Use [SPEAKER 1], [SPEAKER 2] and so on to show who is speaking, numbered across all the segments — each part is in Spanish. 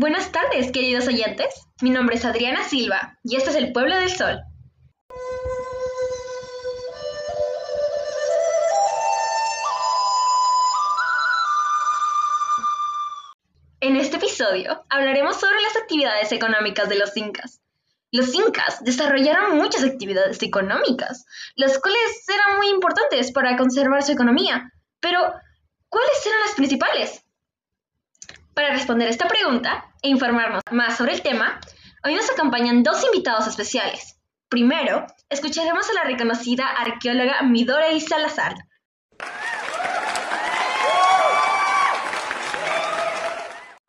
[SPEAKER 1] Buenas tardes, queridos oyentes. Mi nombre es Adriana Silva y este es el Pueblo del Sol. En este episodio hablaremos sobre las actividades económicas de los incas. Los incas desarrollaron muchas actividades económicas, las cuales eran muy importantes para conservar su economía. Pero, ¿cuáles eran las principales? Para responder esta pregunta e informarnos más sobre el tema, hoy nos acompañan dos invitados especiales. Primero, escucharemos a la reconocida arqueóloga Midori Salazar,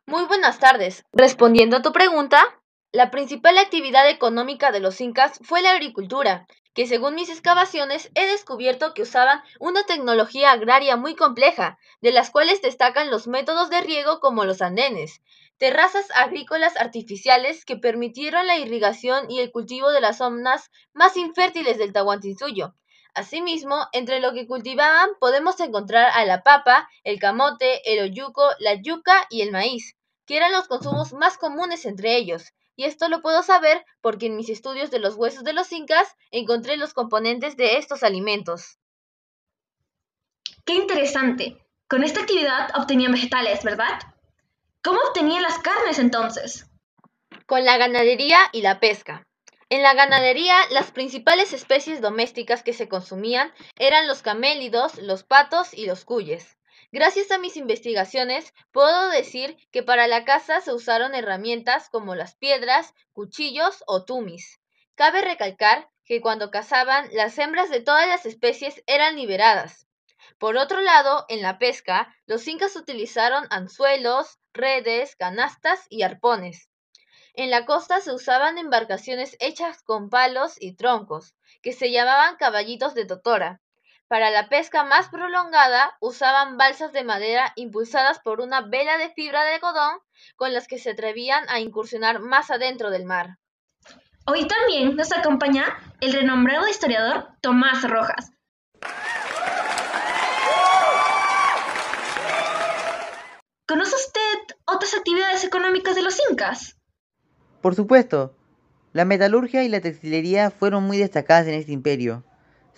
[SPEAKER 2] Muy buenas tardes. Respondiendo a tu pregunta, la principal actividad económica de los incas fue la agricultura, que según mis excavaciones he descubierto que usaban una tecnología agraria muy compleja, de las cuales destacan los métodos de riego como los andenes, terrazas agrícolas artificiales que permitieron la irrigación y el cultivo de las zonas más infértiles del Tahuantinsuyo. Asimismo, entre lo que cultivaban podemos encontrar a la papa, el camote, el oyuco, la yuca y el maíz que eran los consumos más comunes entre ellos, y esto lo puedo saber porque en mis estudios de los huesos de los incas encontré los componentes de estos alimentos.
[SPEAKER 1] ¡Qué interesante! Con esta actividad obtenían vegetales, ¿verdad? ¿Cómo obtenían las carnes entonces?
[SPEAKER 2] Con la ganadería y la pesca. En la ganadería, las principales especies domésticas que se consumían eran los camélidos, los patos y los cuyes. Gracias a mis investigaciones, puedo decir que para la caza se usaron herramientas como las piedras, cuchillos o tumis. Cabe recalcar que cuando cazaban, las hembras de todas las especies eran liberadas. Por otro lado, en la pesca, los incas utilizaron anzuelos, redes, canastas y arpones. En la costa se usaban embarcaciones hechas con palos y troncos, que se llamaban caballitos de totora. Para la pesca más prolongada usaban balsas de madera impulsadas por una vela de fibra de algodón con las que se atrevían a incursionar más adentro del mar.
[SPEAKER 1] Hoy también nos acompaña el renombrado historiador Tomás Rojas. ¿Conoce usted otras actividades económicas de los incas?
[SPEAKER 3] Por supuesto. La metalurgia y la textilería fueron muy destacadas en este imperio.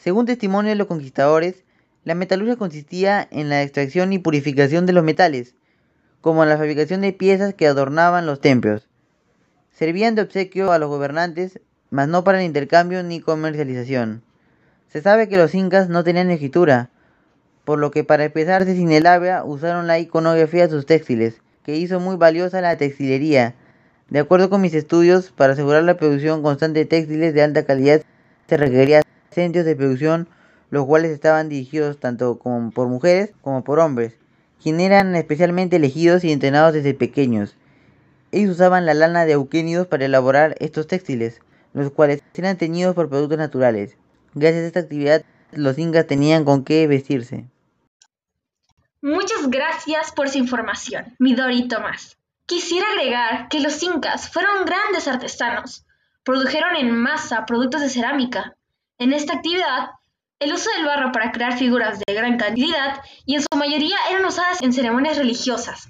[SPEAKER 3] Según testimonio de los conquistadores, la metalurgia consistía en la extracción y purificación de los metales, como en la fabricación de piezas que adornaban los templos. Servían de obsequio a los gobernantes, mas no para el intercambio ni comercialización. Se sabe que los incas no tenían escritura, por lo que para expresarse sin el habla usaron la iconografía de sus textiles, que hizo muy valiosa la textilería. De acuerdo con mis estudios, para asegurar la producción constante de textiles de alta calidad se requería centros de producción, los cuales estaban dirigidos tanto por mujeres como por hombres, quienes eran especialmente elegidos y entrenados desde pequeños. Ellos usaban la lana de auquénidos para elaborar estos textiles, los cuales eran teñidos por productos naturales. Gracias a esta actividad, los incas tenían con qué vestirse.
[SPEAKER 1] Muchas gracias por su información, Midori Tomás. Quisiera agregar que los incas fueron grandes artesanos. Produjeron en masa productos de cerámica, en esta actividad, el uso del barro para crear figuras de gran cantidad y en su mayoría eran usadas en ceremonias religiosas.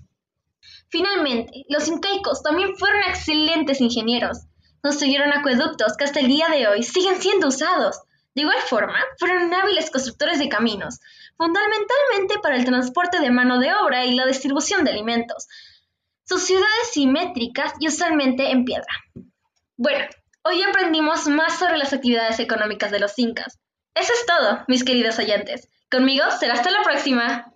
[SPEAKER 1] Finalmente, los incaicos también fueron excelentes ingenieros. Construyeron acueductos que hasta el día de hoy siguen siendo usados. De igual forma, fueron hábiles constructores de caminos, fundamentalmente para el transporte de mano de obra y la distribución de alimentos. Sus ciudades simétricas y usualmente en piedra. Bueno, Hoy aprendimos más sobre las actividades económicas de los incas. Eso es todo, mis queridos oyentes. Conmigo será hasta la próxima.